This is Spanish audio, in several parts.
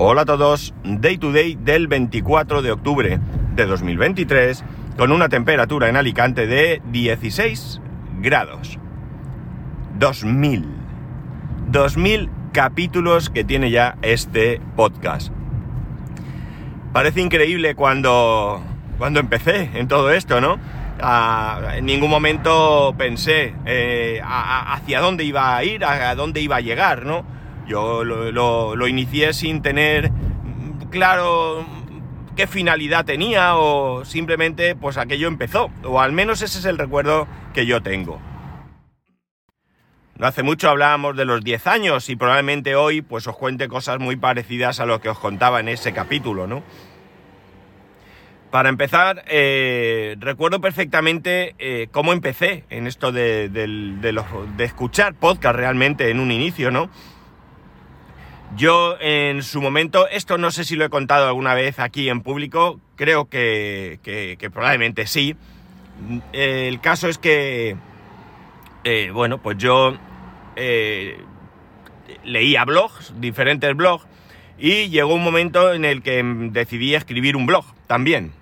Hola a todos, Day to Day del 24 de octubre de 2023 con una temperatura en Alicante de 16 grados. 2000. 2000 capítulos que tiene ya este podcast. Parece increíble cuando, cuando empecé en todo esto, ¿no? en ningún momento pensé eh, hacia dónde iba a ir, a, dónde iba a llegar, ¿no? Yo lo, inicié sin tener claro qué finalidad tenía o simplemente pues aquello empezó, o al menos ese es el recuerdo que yo tengo. No hace mucho hablábamos de los 10 años y probablemente hoy pues os cuente cosas muy parecidas a lo que os contaba en ese capítulo, ¿no? Para empezar, eh, recuerdo perfectamente eh, cómo empecé en esto de, de, escuchar podcast realmente en un inicio, ¿no? Yo en su momento, esto no sé si lo he contado alguna vez aquí en público, creo que, probablemente sí. el caso es que, eh, bueno, pues yo leía blogs, diferentes blogs, y llegó un momento en el que decidí escribir un blog también.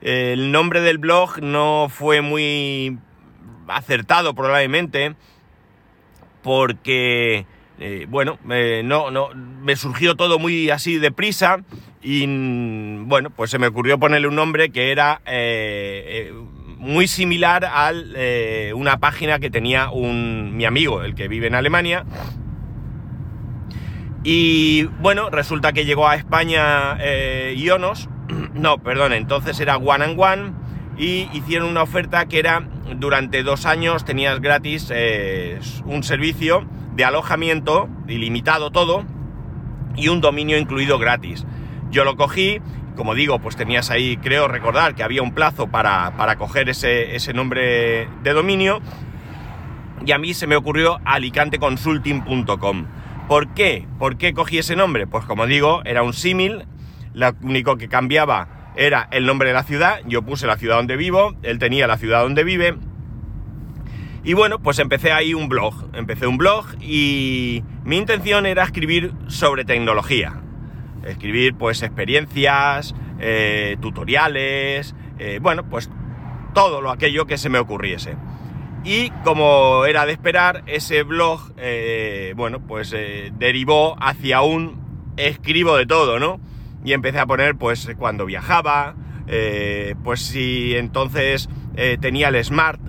El nombre del blog no fue muy acertado probablemente porque, eh, bueno, no, no, me surgió todo muy así deprisa y, bueno, pues se me ocurrió ponerle un nombre que era eh, eh, muy similar a una página que tenía un, mi amigo, el que vive en Alemania. Y bueno, resulta que llegó a España Ionos no, perdón, entonces era One and One y hicieron una oferta que era durante dos años tenías gratis eh, un servicio de alojamiento ilimitado todo y un dominio incluido gratis. Yo lo cogí, como digo, pues tenías ahí, creo recordar que había un plazo para, para coger ese, ese nombre de dominio y a mí se me ocurrió alicanteconsulting.com. ¿Por qué? ¿Por qué cogí ese nombre? Pues como digo, era un símil lo único que cambiaba era el nombre de la ciudad, yo puse la ciudad donde vivo, él tenía la ciudad donde vive. Y bueno, pues empecé ahí un blog, empecé un blog y mi intención era escribir sobre tecnología. Escribir pues experiencias, eh, tutoriales, eh, bueno, pues todo lo aquello que se me ocurriese. Y como era de esperar, ese blog, eh, bueno, pues derivó hacia un escribo de todo, ¿no? Y empecé a poner pues cuando viajaba, eh, pues si entonces eh, tenía el Smart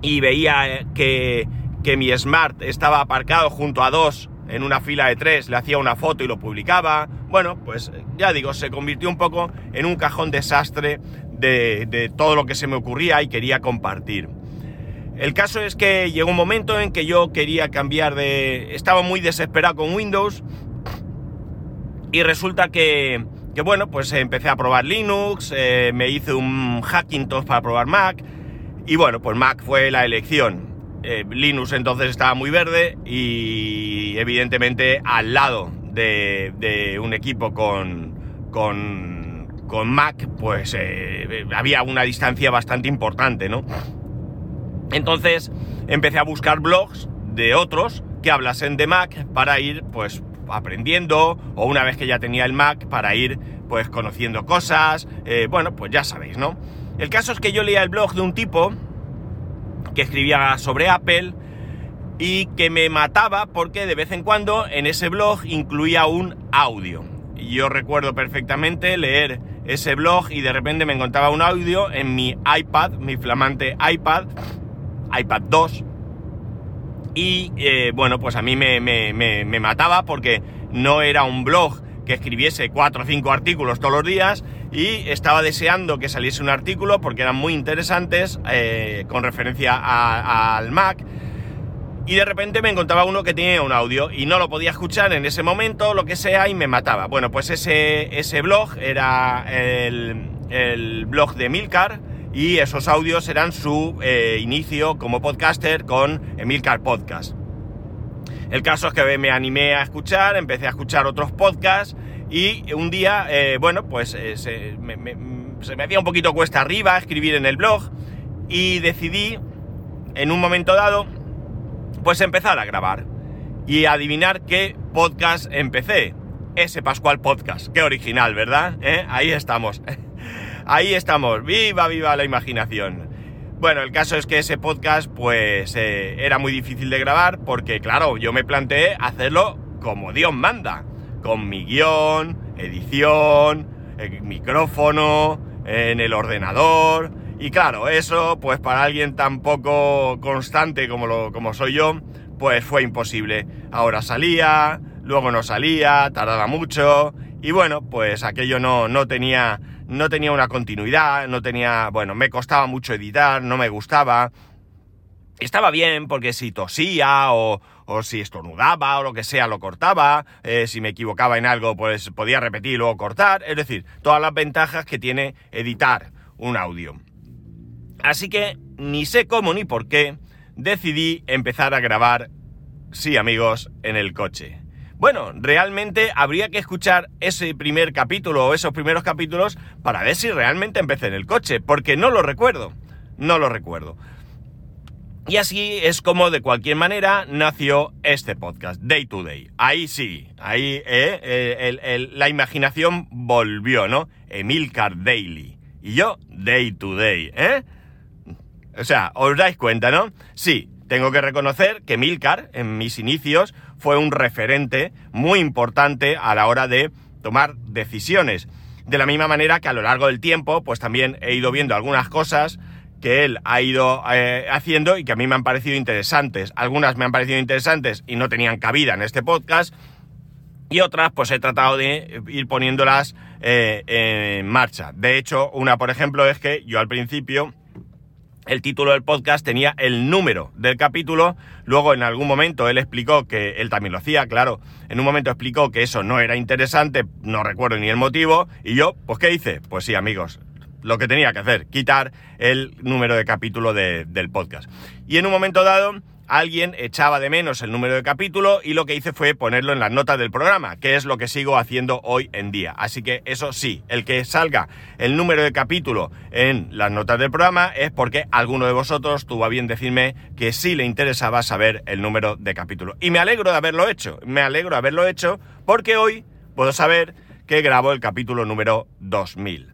y veía que, que, mi Smart estaba aparcado junto a dos en una fila de tres, le hacía una foto y lo publicaba. Bueno, pues ya digo, se convirtió un poco en un cajón desastre de, de todo lo que se me ocurría y quería compartir. El caso es que llegó un momento en que yo quería cambiar de... Estaba muy desesperado con Windows y resulta que, bueno, pues empecé a probar Linux, eh, me hice un Hackintosh para probar Mac, y bueno, pues Mac fue la elección. Eh, Linux entonces estaba muy verde y evidentemente al lado de, un equipo con, con, con Mac, pues eh, había una distancia bastante importante, ¿no? Entonces empecé a buscar blogs de otros que hablasen de Mac para ir pues aprendiendo o una vez que ya tenía el Mac para ir pues conociendo cosas, eh, bueno, pues ya sabéis, ¿no? El caso es que yo leía el blog de un tipo que escribía sobre Apple y que me mataba porque de vez en cuando en ese blog incluía un audio. Y yo recuerdo perfectamente leer ese blog y de repente me encontraba un audio en mi iPad, mi flamante iPad, iPad 2, y eh, bueno, pues a mí me, mataba porque no era un blog que escribiese cuatro o cinco artículos todos los días y estaba deseando que saliese un artículo porque eran muy interesantes eh, con referencia al Mac y de repente me encontraba uno que tenía un audio y no lo podía escuchar en ese momento, lo que sea, y me mataba. Bueno, pues ese, ese blog era el, el blog de Milcar y esos audios eran su eh, inicio como podcaster con Emilcar Podcast. El caso es que me animé a escuchar, empecé a escuchar otros podcasts y un día, eh, bueno, pues eh, se, me, se, me, hacía un poquito cuesta arriba escribir en el blog y decidí, en un momento dado, pues empezar a grabar y adivinar qué podcast empecé. ese Pascual Podcast. Qué original, ¿verdad? Ahí estamos. Ahí estamos. Viva, viva la imaginación. Bueno, el caso es que ese podcast pues eh, era muy difícil de grabar porque claro, yo me planteé hacerlo como Dios manda, con mi guion, edición, el micrófono, en el ordenador. Y claro, eso pues para alguien tan poco constante como, lo, como soy yo, pues fue imposible. Ahora salía, luego no salía, tardaba mucho y bueno, pues aquello no, no tenía no tenía una continuidad, no tenía, bueno, me costaba mucho editar, no me gustaba. Estaba bien porque si tosía o, o si estornudaba o lo que sea lo cortaba, eh, si me equivocaba en algo pues podía repetir luego cortar, es decir, todas las ventajas que tiene editar un audio. Así que ni sé cómo ni por qué decidí empezar a grabar, sí amigos, en el coche. Bueno, realmente habría que escuchar ese primer capítulo o esos primeros capítulos para ver si realmente empecé en el coche, porque no lo recuerdo, no lo recuerdo. Y así es como de cualquier manera nació este podcast, Day to Day. Ahí sí, ahí eh, la imaginación volvió, ¿no? Emilcar Daily. Y yo, Day to Day, ¿eh? O sea, os dais cuenta, ¿no? Sí, tengo que reconocer que Milcar, en mis inicios, fue un referente muy importante a la hora de tomar decisiones. De la misma manera que a lo largo del tiempo, pues también he ido viendo algunas cosas que él ha ido eh, haciendo y que a mí me han parecido interesantes. Algunas me han parecido interesantes y no tenían cabida en este podcast. Y otras, pues he tratado de ir poniéndolas eh, en marcha. De hecho, una, por ejemplo, es que yo al principio el título del podcast tenía el número del capítulo, luego en algún momento él explicó que él también lo hacía, claro, en un momento explicó que eso no era interesante, no recuerdo ni el motivo, y yo, pues ¿qué hice? Pues sí, amigos, lo que tenía que hacer, quitar el número de capítulo del podcast. Y en un momento dado alguien echaba de menos el número de capítulo y lo que hice fue ponerlo en las notas del programa, que es lo que sigo haciendo hoy en día. Así que eso sí, el que salga el número de capítulo en las notas del programa es porque alguno de vosotros tuvo a bien decirme que sí le interesaba saber el número de capítulo. Y me alegro de haberlo hecho, me alegro de haberlo hecho porque hoy puedo saber que grabo el capítulo número 2000.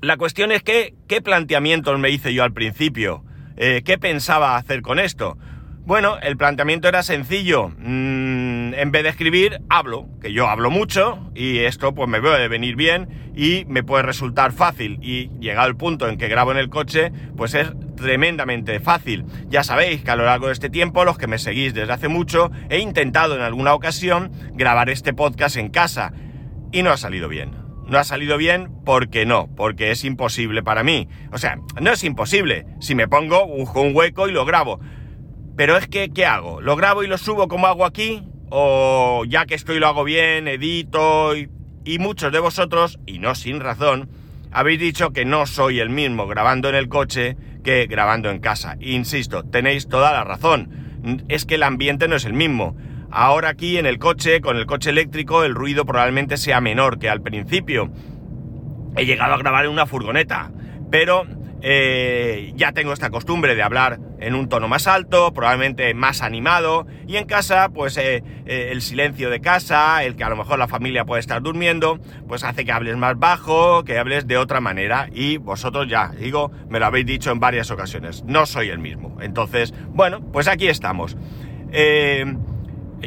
La cuestión es que, ¿qué planteamientos me hice yo al principio? Eh, ¿Qué pensaba hacer con esto? Bueno, el planteamiento era sencillo. Mm, en vez de escribir, hablo, que yo hablo mucho y esto pues me puede venir bien y me puede resultar fácil. Y llegado el punto en que grabo en el coche, pues es tremendamente fácil. Ya sabéis que a lo largo de este tiempo, los que me seguís desde hace mucho, he intentado en alguna ocasión grabar este podcast en casa y no ha salido bien no ha salido bien porque no, porque es imposible para mí. O sea, no es imposible. Si me pongo, un hueco y lo grabo. Pero es que, ¿qué hago? ¿Lo grabo y lo subo como hago aquí? ¿O ya que estoy lo hago bien, edito? Y, y muchos de vosotros, y no sin razón, habéis dicho que no soy el mismo grabando en el coche que grabando en casa. Insisto, tenéis toda la razón. Es que el ambiente no es el mismo. Ahora aquí en el coche, con el coche eléctrico, el ruido probablemente sea menor que al principio. He llegado a grabar en una furgoneta, pero eh, ya tengo esta costumbre de hablar en un tono más alto, probablemente más animado, y en casa, pues eh, eh, el silencio de casa, el que a lo mejor la familia puede estar durmiendo, pues hace que hables más bajo, que hables de otra manera, y vosotros ya, digo, me lo habéis dicho en varias ocasiones, no soy el mismo. Entonces, bueno, pues aquí estamos.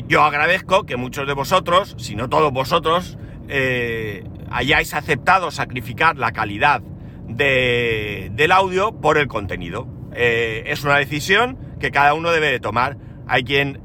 Yo agradezco que muchos de vosotros, si no todos vosotros, eh, hayáis aceptado sacrificar la calidad del audio por el contenido. Eh, es una decisión que cada uno debe de tomar. Hay quien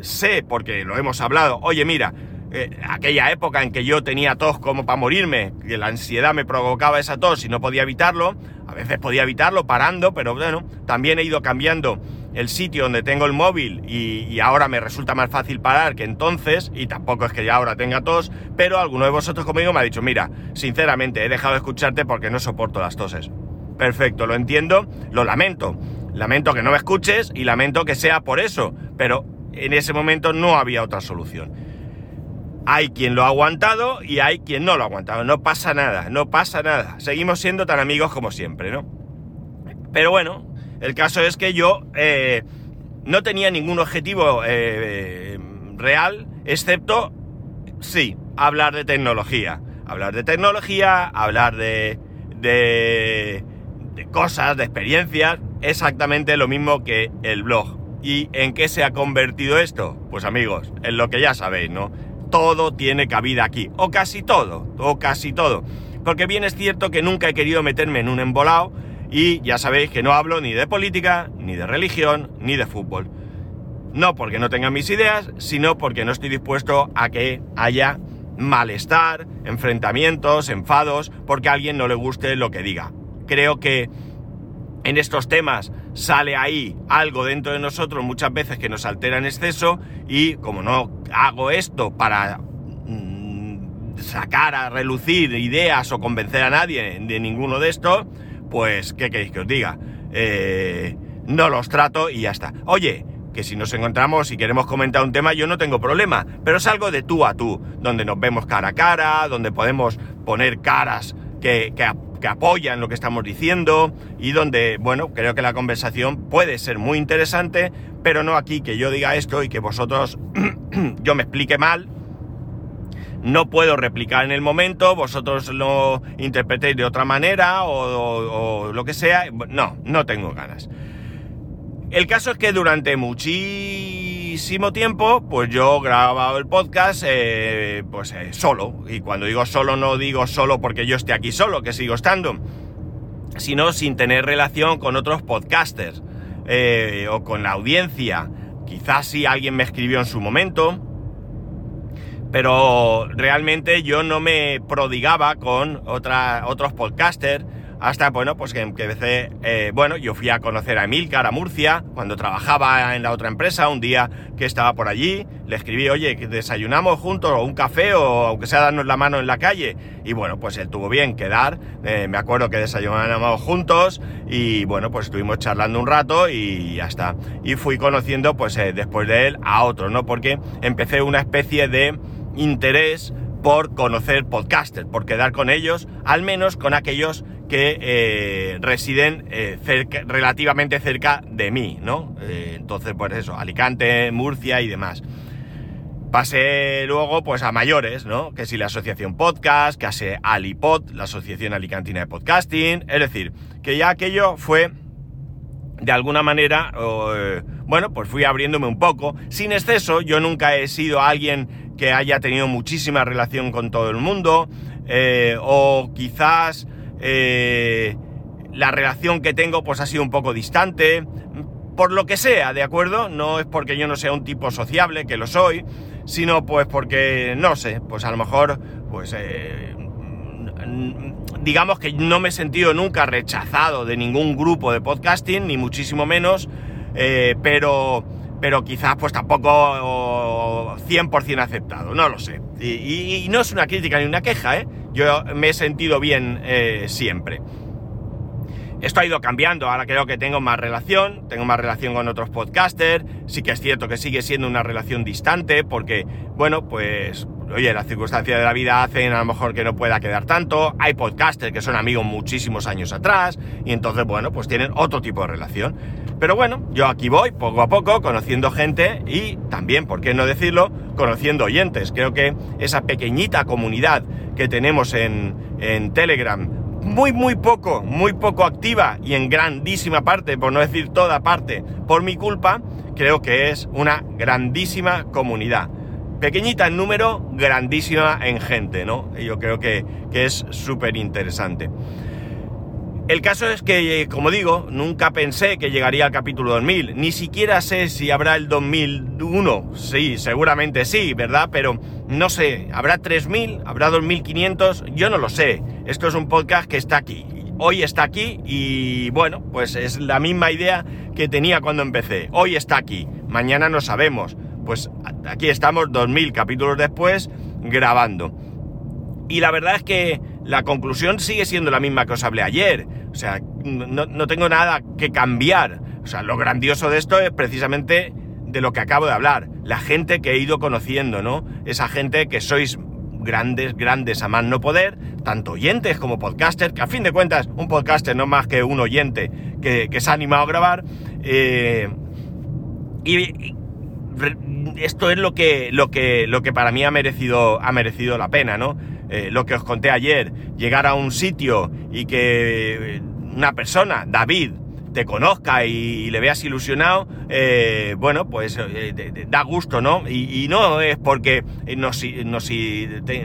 sé, porque lo hemos hablado, oye mira, eh, aquella época en que yo tenía tos como para morirme, que la ansiedad me provocaba esa tos y no podía evitarlo, a veces podía evitarlo parando, pero bueno, también he ido cambiando el sitio donde tengo el móvil y, ahora me resulta más fácil parar que entonces, y tampoco es que ya ahora tenga tos, pero alguno de vosotros conmigo me ha dicho, mira, sinceramente he dejado de escucharte porque no soporto las toses. Perfecto, lo entiendo, lo lamento. Lamento que no me escuches y lamento que sea por eso, pero en ese momento no había otra solución. Hay quien lo ha aguantado y hay quien no lo ha aguantado. No pasa nada, no pasa nada. Seguimos siendo tan amigos como siempre, ¿no? Pero bueno, el caso es que yo eh, no tenía ningún objetivo eh, real, excepto Sí, hablar de tecnología. Hablar de tecnología, hablar de, de, de cosas, de experiencias, exactamente lo mismo que el blog. ¿Y en qué se ha convertido esto? Pues amigos, en lo que ya sabéis, ¿no? Todo tiene cabida aquí, o casi todo, o casi todo. Porque bien es cierto que nunca he querido meterme en un embolado y ya sabéis que no hablo ni de política, ni de religión, ni de fútbol. No porque no tenga mis ideas, sino porque no estoy dispuesto a que haya malestar, enfrentamientos, enfados, porque a alguien no le guste lo que diga. Creo que en estos temas sale ahí algo dentro de nosotros muchas veces que nos altera en exceso y como no hago esto para mm, sacar a relucir ideas o convencer a nadie de ninguno de estos, pues, ¿qué queréis que os diga? Eh, no los trato y ya está. Oye, que si nos encontramos y queremos comentar un tema, yo no tengo problema, pero es algo de tú a tú, donde nos vemos cara a cara, donde podemos poner caras que, que, que apoyan lo que estamos diciendo y donde, bueno, creo que la conversación puede ser muy interesante, pero no aquí que yo diga esto y que vosotros yo me explique mal. No puedo replicar en el momento, vosotros lo interpretéis de otra manera o, o, lo que sea. No, no tengo ganas. El caso es que durante muchísimo tiempo, pues yo grababa el podcast eh, pues eh, solo. Y cuando digo solo, no digo solo porque yo esté aquí solo, que sigo estando, sino sin tener relación con otros podcasters eh, o con la audiencia. Quizás si alguien me escribió en su momento, pero realmente yo no me prodigaba con otra, otros podcasters hasta, bueno, pues que empecé, eh, bueno, yo fui a conocer a Emilcar, a Murcia, cuando trabajaba en la otra empresa, un día que estaba por allí, le escribí, oye, que desayunamos juntos, o un café, o aunque sea darnos la mano en la calle, y bueno, pues él tuvo bien quedar, eh, me acuerdo que desayunamos juntos, y bueno, pues estuvimos charlando un rato, y ya está. Y fui conociendo, pues eh, después de él, a otros, ¿no? Porque empecé una especie de interés por conocer podcasters, por quedar con ellos, al menos con aquellos que eh, residen eh, relativamente cerca de mí, ¿no? Eh, entonces, pues eso, Alicante, Murcia y demás. Pasé luego, pues a mayores, ¿no? Que si la asociación podcast, que hace Alipod, la asociación alicantina de podcasting, es decir, que ya aquello fue, de alguna manera, bueno, pues fui abriéndome un poco, sin exceso, yo nunca he sido alguien que haya tenido muchísima relación con todo el mundo, eh, o quizás eh, la relación que tengo pues ha sido un poco distante, por lo que sea, ¿de acuerdo? No es porque yo no sea un tipo sociable, que lo soy, sino pues porque, no sé, pues a lo mejor, pues, eh, digamos que no me he sentido nunca rechazado de ningún grupo de podcasting, ni muchísimo menos, pero, pero quizás pues tampoco 100% aceptado, no lo sé. Y, no es una crítica ni una queja, ¿eh? Yo me he sentido bien eh, siempre. Esto ha ido cambiando, ahora creo que tengo más relación, tengo más relación con otros podcasters, sí que es cierto que sigue siendo una relación distante porque, bueno, pues, oye, las circunstancias de la vida hacen a lo mejor que no pueda quedar tanto, hay podcasters que son amigos muchísimos años atrás y entonces, bueno, pues tienen otro tipo de relación. Pero bueno, yo aquí voy poco a poco conociendo gente y también, por qué no decirlo, conociendo oyentes. Creo que esa pequeñita comunidad que tenemos en, en Telegram, muy, muy poco, muy poco activa y en grandísima parte, por no decir toda parte, por mi culpa, creo que es una grandísima comunidad. Pequeñita en número, grandísima en gente, ¿no? Yo creo que, que es súper interesante. El caso es que, como digo, nunca pensé que llegaría al capítulo 2000. Ni siquiera sé si habrá el 2001. Sí, seguramente sí, ¿verdad? Pero no sé, ¿habrá 3000? ¿Habrá 2500? Yo no lo sé. Esto es un podcast que está aquí. Hoy está aquí y bueno, pues es la misma idea que tenía cuando empecé. Hoy está aquí. Mañana no sabemos. Pues aquí estamos 2000 capítulos después grabando. Y la verdad es que la conclusión sigue siendo la misma que os hablé ayer. O sea, no, no, tengo nada que cambiar. O sea, lo grandioso de esto es precisamente de lo que acabo de hablar. La gente que he ido conociendo, ¿no? Esa gente que sois grandes, grandes a más no poder, tanto oyentes como podcasters, que a fin de cuentas un podcaster no más que un oyente que, que se ha animado a grabar. Eh, y, esto es lo que, lo que, lo que para mí ha merecido, ha merecido la pena, ¿no? Eh, lo que os conté ayer, llegar a un sitio y que una persona, David, te conozca y, le veas ilusionado, eh, bueno, pues eh, da gusto, ¿no? Y, no es porque nos, nos,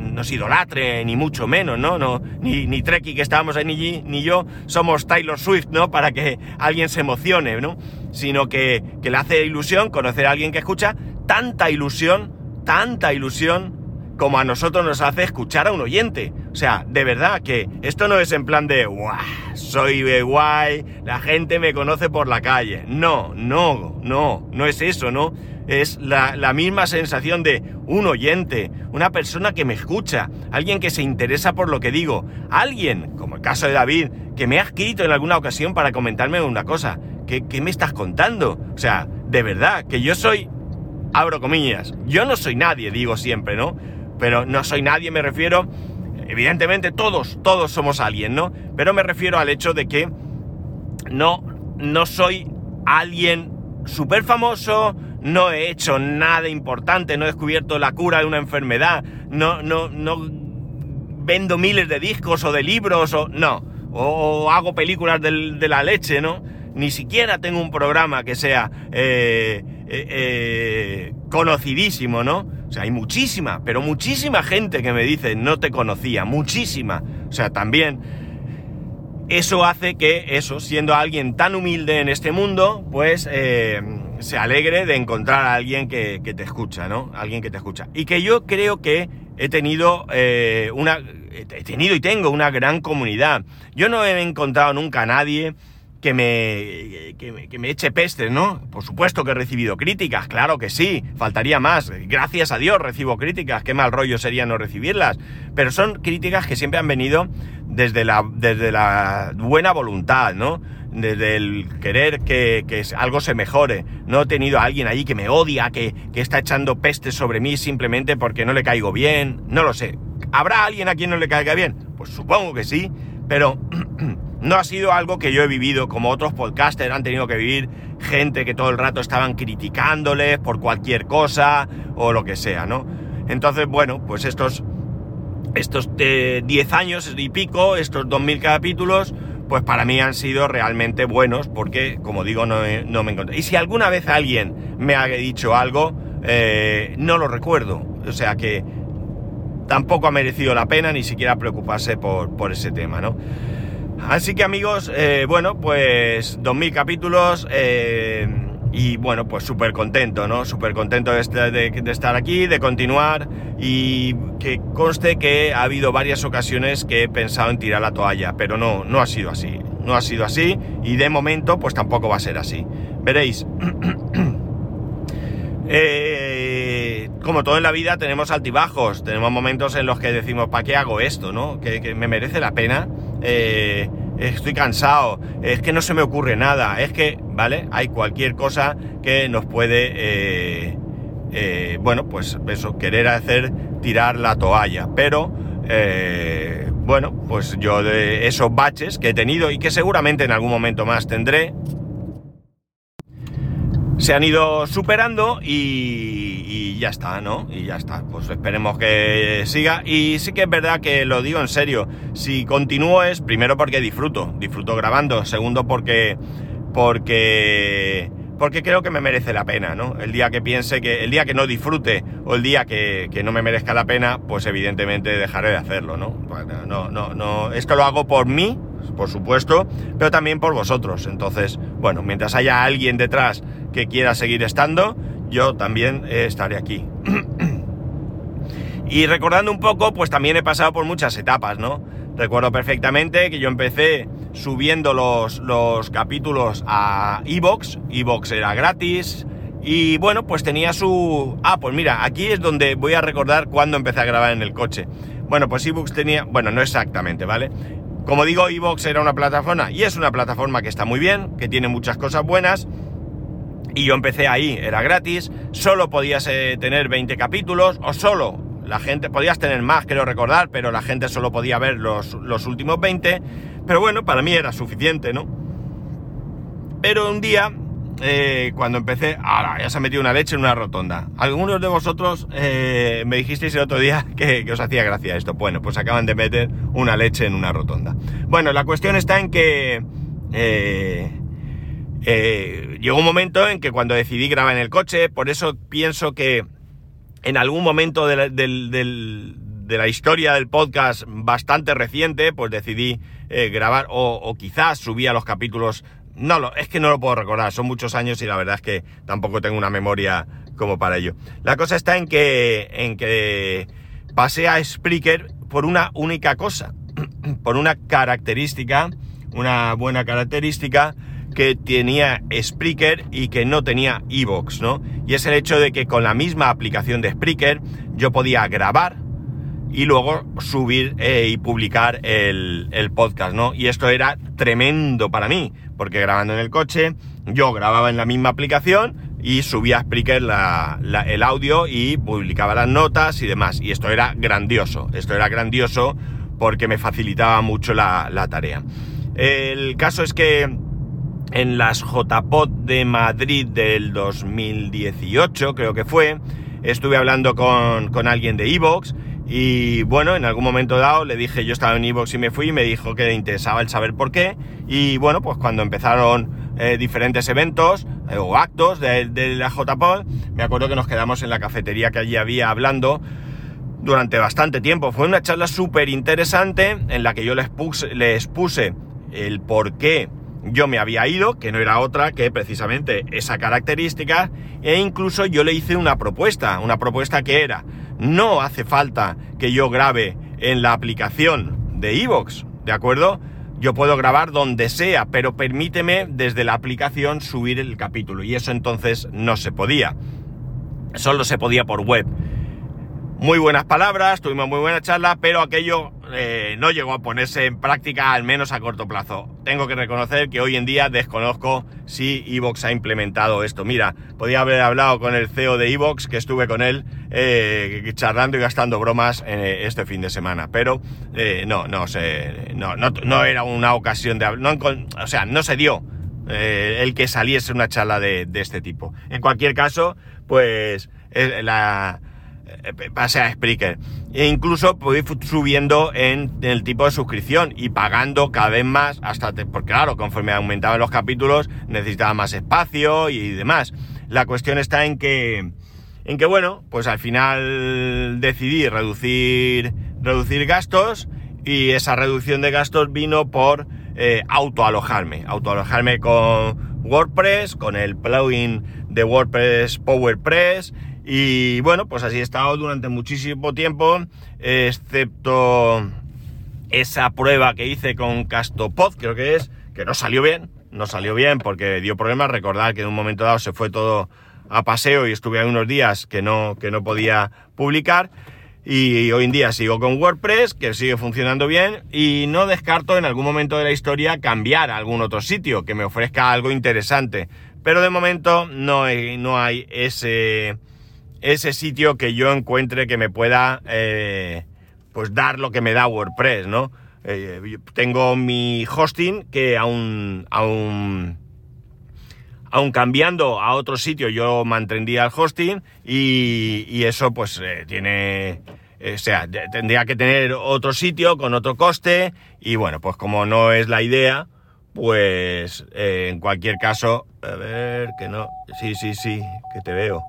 nos, idolatre, ni mucho menos, ¿no? no ni, ni Treki que estábamos ahí, ni, ni yo somos Taylor Swift, ¿no? Para que alguien se emocione, ¿no? Sino que, que le hace ilusión conocer a alguien que escucha, tanta ilusión, tanta ilusión como a nosotros nos hace escuchar a un oyente. O sea, de verdad que esto no es en plan de, ¡guau! Soy guay, la gente me conoce por la calle. No, no, no, no es eso, ¿no? Es la, la misma sensación de un oyente, una persona que me escucha, alguien que se interesa por lo que digo, alguien, como el caso de David, que me ha escrito en alguna ocasión para comentarme una cosa. ¿Qué, qué me estás contando? O sea, de verdad, que yo soy abro comillas, yo no soy nadie, digo siempre, ¿no? Pero no soy nadie, me refiero, evidentemente todos, todos somos alguien, ¿no? Pero me refiero al hecho de que no, no soy alguien súper famoso, no he hecho nada importante, no he descubierto la cura de una enfermedad, no, no, no vendo miles de discos o de libros, o no, o, hago películas de la leche, ¿no? Ni siquiera tengo un programa que sea eh, eh, eh, conocidísimo, ¿no? O sea, hay muchísima, pero muchísima gente que me dice no te conocía, muchísima. O sea, también eso hace que eso, siendo alguien tan humilde en este mundo, pues eh, se alegre de encontrar a alguien que, te escucha, ¿no? Alguien que te escucha. Y que yo creo que he tenido una, he tenido y tengo una gran comunidad. Yo no he encontrado nunca a nadie que me, que me, eche pestes, ¿no? Por supuesto que he recibido críticas, claro que sí, faltaría más. Gracias a Dios recibo críticas, qué mal rollo sería no recibirlas. Pero son críticas que siempre han venido desde la, desde la buena voluntad, ¿no? Desde el querer que, que algo se mejore. No he tenido a alguien allí que me odia, que, que está echando pestes sobre mí simplemente porque no le caigo bien. No lo sé. ¿Habrá alguien a quien no le caiga bien? Pues supongo que sí, pero no ha sido algo que yo he vivido como otros podcasters han tenido que vivir, gente que todo el rato estaban criticándoles por cualquier cosa o lo que sea, ¿no? Entonces, bueno, pues estos, estos 10 eh, años y pico, estos 2.000 capítulos, pues para mí han sido realmente buenos porque, como digo, no, no me encontré. Y si alguna vez alguien me ha dicho algo, eh, no lo recuerdo. O sea que tampoco ha merecido la pena ni siquiera preocuparse por, por ese tema, ¿no? Así que amigos, eh, bueno, pues 2000 capítulos eh, y bueno, pues súper contento, ¿no? Súper contento de, estar aquí, de continuar y que conste que ha habido varias ocasiones que he pensado en tirar la toalla, pero no, no ha sido así, no ha sido así y de momento pues tampoco va a ser así. Veréis. Eh, como todo en la vida tenemos altibajos, tenemos momentos en los que decimos, ¿para qué hago esto? ¿no? Que, me merece la pena. Eh, estoy cansado, es que no se me ocurre nada, es que, ¿vale? Hay cualquier cosa que nos puede, eh, bueno, pues eso, querer hacer tirar la toalla. Pero, bueno, pues yo de esos baches que he tenido y que seguramente en algún momento más tendré, se han ido superando y, ya está, ¿no? Y ya está. Pues esperemos que siga. Y sí que es verdad que lo digo en serio. Si continúo es primero porque disfruto, disfruto grabando. Segundo porque porque porque creo que me merece la pena, ¿no? El día que piense que el día que no disfrute o el día que, que no me merezca la pena, pues evidentemente dejaré de hacerlo, ¿no? No, no, no. Esto lo hago por mí, por supuesto, pero también por vosotros. Entonces, bueno, mientras haya alguien detrás que quiera seguir estando, yo también estaré aquí. y recordando un poco, pues también he pasado por muchas etapas, ¿no? Recuerdo perfectamente que yo empecé subiendo los, los capítulos a Evox, Evox era gratis, y bueno, pues tenía su... Ah, pues mira, aquí es donde voy a recordar cuando empecé a grabar en el coche. Bueno, pues Evox tenía... Bueno, no exactamente, ¿vale? Como digo, Evox era una plataforma y es una plataforma que está muy bien, que tiene muchas cosas buenas, y yo empecé ahí, era gratis, solo podías eh, tener 20 capítulos, o solo, la gente, podías tener más, creo recordar, pero la gente solo podía ver los, los últimos 20, pero bueno, para mí era suficiente, ¿no? Pero un día eh, cuando empecé, ahora ya se ha metido una leche en una rotonda. Algunos de vosotros eh, me dijisteis el otro día que, os hacía gracia esto. Bueno, pues acaban de meter una leche en una rotonda. Bueno, la cuestión está en que eh, llegó un momento en que cuando decidí grabar en el coche, por eso pienso que en algún momento de la, historia del podcast bastante reciente, pues decidí grabar o, o, quizás subía los capítulos no, lo, es que no lo puedo recordar, son muchos años y la verdad es que tampoco tengo una memoria como para ello. La cosa está en que, en que pasé a Spreaker por una única cosa, por una característica, una buena característica que tenía Spreaker y que no tenía Evox, ¿no? Y es el hecho de que con la misma aplicación de Spreaker yo podía grabar y luego subir eh, y publicar el, podcast, ¿no? Y esto era tremendo para mí, porque grabando en el coche, yo grababa en la misma aplicación y subía a Spreaker el audio y publicaba las notas y demás. Y esto era grandioso, esto era grandioso porque me facilitaba mucho la tarea. El caso es que en las JPod de Madrid del 2018, creo que fue, estuve hablando con, con alguien de Evox y bueno, en algún momento dado le dije, yo estaba en Evox y me fui, y me dijo que le interesaba el saber por qué. Y bueno, pues cuando empezaron eh, diferentes eventos eh, o actos de, la JPOD, me acuerdo que nos quedamos en la cafetería que allí había hablando durante bastante tiempo. Fue una charla súper interesante en la que yo les, puse, les puse el por qué yo me había ido, que no era otra que precisamente esa característica, e incluso yo le hice una propuesta, una propuesta que era, no hace falta que yo grabe en la aplicación de Evox, ¿de acuerdo? Yo puedo grabar donde sea, pero permíteme desde la aplicación subir el capítulo, y eso entonces no se podía. Solo se podía por web. Muy buenas palabras, tuvimos muy buena charla, pero aquello eh, no llegó a ponerse en práctica, al menos a corto plazo. Tengo que reconocer que hoy en día desconozco si Evox ha implementado esto. Mira, podía haber hablado con el CEO de Evox, que estuve con él eh, charlando y gastando bromas eh, este fin de semana, pero no, no sé, no, no, era una ocasión de hablar, o sea, no se dio el que saliese una charla de, de, este tipo. En cualquier caso, pues la pase a Spreaker. E incluso puedo ir subiendo en, el tipo de suscripción y pagando cada vez más hasta, porque claro, conforme aumentaban los capítulos necesitaba más espacio y demás. La cuestión está en que, en que bueno, pues al final decidí reducir, reducir gastos y esa reducción de gastos vino por eh, autoalojarme, autoalojarme con WordPress, con el plugin de WordPress PowerPress y bueno, pues así he estado durante muchísimo tiempo, excepto esa prueba que hice con Castopod, creo que es, que no salió bien, no salió bien porque dio problemas. Recordar que en un momento dado se fue todo a paseo y estuve ahí unos días que no, que no podía publicar. Y hoy en día sigo con WordPress, que sigue funcionando bien, y no descarto en algún momento de la historia cambiar a algún otro sitio que me ofrezca algo interesante. Pero de momento no no hay ese ese sitio que yo encuentre que me pueda eh, pues dar lo que me da WordPress, ¿no? Eh, tengo mi hosting que aún, aún, aún cambiando a otro sitio yo mantendría el hosting y, eso pues eh, tiene... O sea, tendría que tener otro sitio con otro coste y bueno, pues como no es la idea, pues en cualquier caso, a ver, que no, sí, sí, sí, que te veo.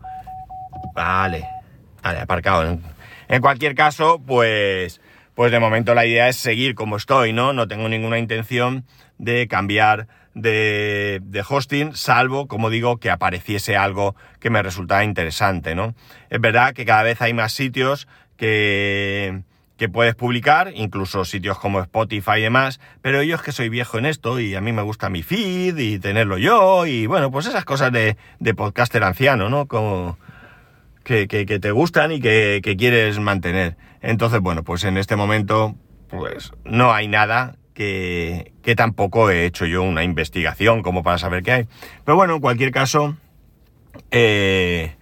Vale, vale, aparcado. En cualquier caso, pues, pues de momento la idea es seguir como estoy, ¿no? No tengo ninguna intención de cambiar de, de, hosting, salvo, como digo, que apareciese algo que me resultara interesante, ¿no? Es verdad que cada vez hay más sitios que, que puedes publicar, incluso sitios como Spotify y demás, pero yo es que soy viejo en esto y a mí me gusta mi feed y tenerlo yo y bueno, pues esas cosas de, de podcaster anciano, ¿no? Como, que, te gustan y que, quieres mantener. Entonces, bueno, pues en este momento, pues no hay nada que, tampoco he hecho yo una investigación como para saber qué hay. Pero bueno, en cualquier caso, eh,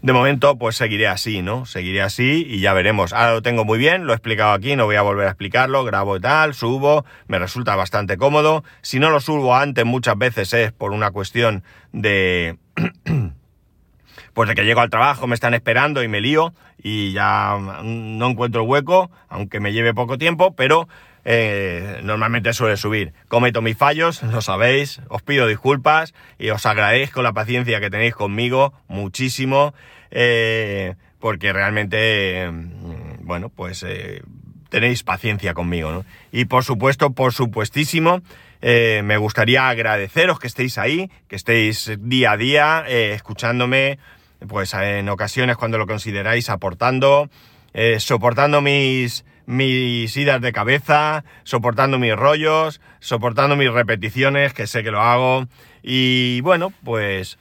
de momento, pues seguiré así, ¿no? Seguiré así y ya veremos. Ahora lo tengo muy bien, lo he explicado aquí, no voy a volver a explicarlo, grabo y tal, subo, me resulta bastante cómodo. Si no lo subo antes, muchas veces es por una cuestión de... pues de que llego al trabajo, me están esperando y me lío y ya no encuentro el hueco, aunque me lleve poco tiempo, pero eh, normalmente suele subir. Cometo mis fallos, lo sabéis, os pido disculpas y os agradezco la paciencia que tenéis conmigo muchísimo, eh, porque realmente, mm, bueno, pues eh, tenéis paciencia conmigo, ¿no? Y por supuesto, por supuestísimo, me gustaría agradeceros que estéis ahí, que estéis día a día escuchándome, pues en ocasiones cuando lo consideráis aportando, soportando mis mis idas de cabeza, soportando mis rollos, soportando mis repeticiones, que sé que lo hago. Y bueno, pues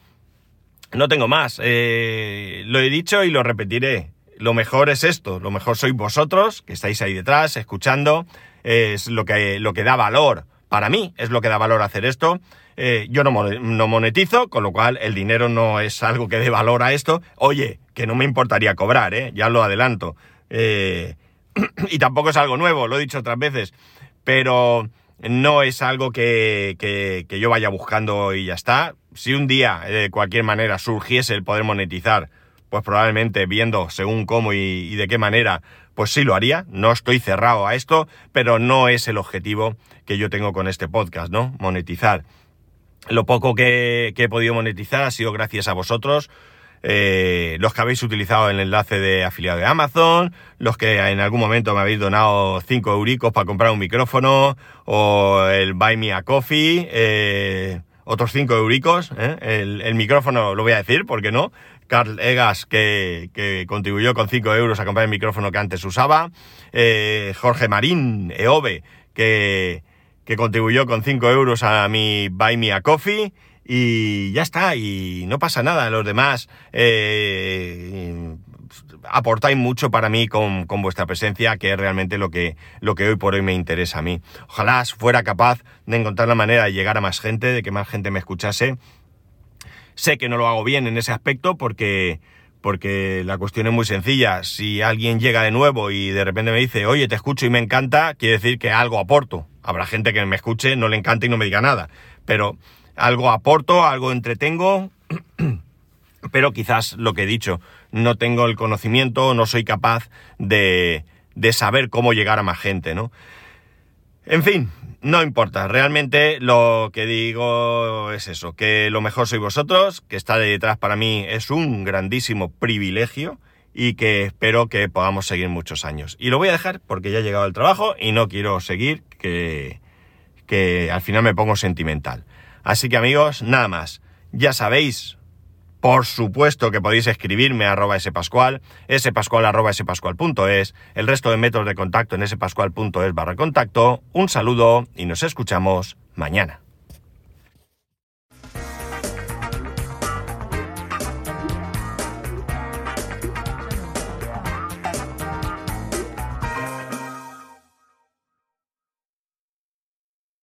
no tengo más. Eh, lo he dicho y lo repetiré. Lo mejor es esto, lo mejor sois vosotros, que estáis ahí detrás, escuchando, es lo que, lo que da valor. Para mí es lo que da valor hacer esto. Eh, yo no, no monetizo, con lo cual el dinero no es algo que dé valor a esto. Oye, que no me importaría cobrar, ¿eh? ya lo adelanto. Eh, y tampoco es algo nuevo, lo he dicho otras veces, pero no es algo que, yo vaya buscando y ya está. Si un día, de cualquier manera, surgiese el poder monetizar, pues probablemente viendo según cómo y, de qué manera, pues sí lo haría. No estoy cerrado a esto, pero no es el objetivo que yo tengo con este podcast, ¿no? Monetizar. Lo poco que he podido monetizar ha sido gracias a vosotros, eh, los que habéis utilizado el enlace de afiliado de Amazon, los que en algún momento me habéis donado 5 euricos para comprar un micrófono, o el Buy Me a Coffee, eh, otros 5 euricos, ¿eh? el, micrófono lo voy a decir, porque no? Carl Egas, que, contribuyó con 5 euros a comprar el micrófono que antes usaba, Jorge Marín, EOBE, que, que contribuyó con 5 euros a mi Buy Me a Coffee, y ya está, y no pasa nada. Los demás eh, aportáis mucho para mí con, vuestra presencia, que es realmente lo que, lo que hoy por hoy me interesa a mí. Ojalá fuera capaz de encontrar la manera de llegar a más gente, de que más gente me escuchase. Sé que no lo hago bien en ese aspecto porque, porque la cuestión es muy sencilla. Si alguien llega de nuevo y de repente me dice, oye, te escucho y me encanta, quiere decir que algo aporto. Habrá gente que me escuche, no le encanta y no me diga nada. Pero algo aporto, algo entretengo, pero quizás lo que he dicho, no tengo el conocimiento, no soy capaz de, de saber cómo llegar a más gente, ¿no? En fin, no importa, realmente lo que digo es eso, que lo mejor sois vosotros, que estar detrás para mí es un grandísimo privilegio y que espero que podamos seguir muchos años. Y lo voy a dejar porque ya ha llegado el trabajo y no quiero seguir que, que al final me pongo sentimental. Así que amigos, nada más. Ya sabéis, por supuesto que podéis escribirme a arroba spascual, spascual arroba spascual.es, el resto de métodos de contacto en spascual.es barra contacto. Un saludo y nos escuchamos mañana.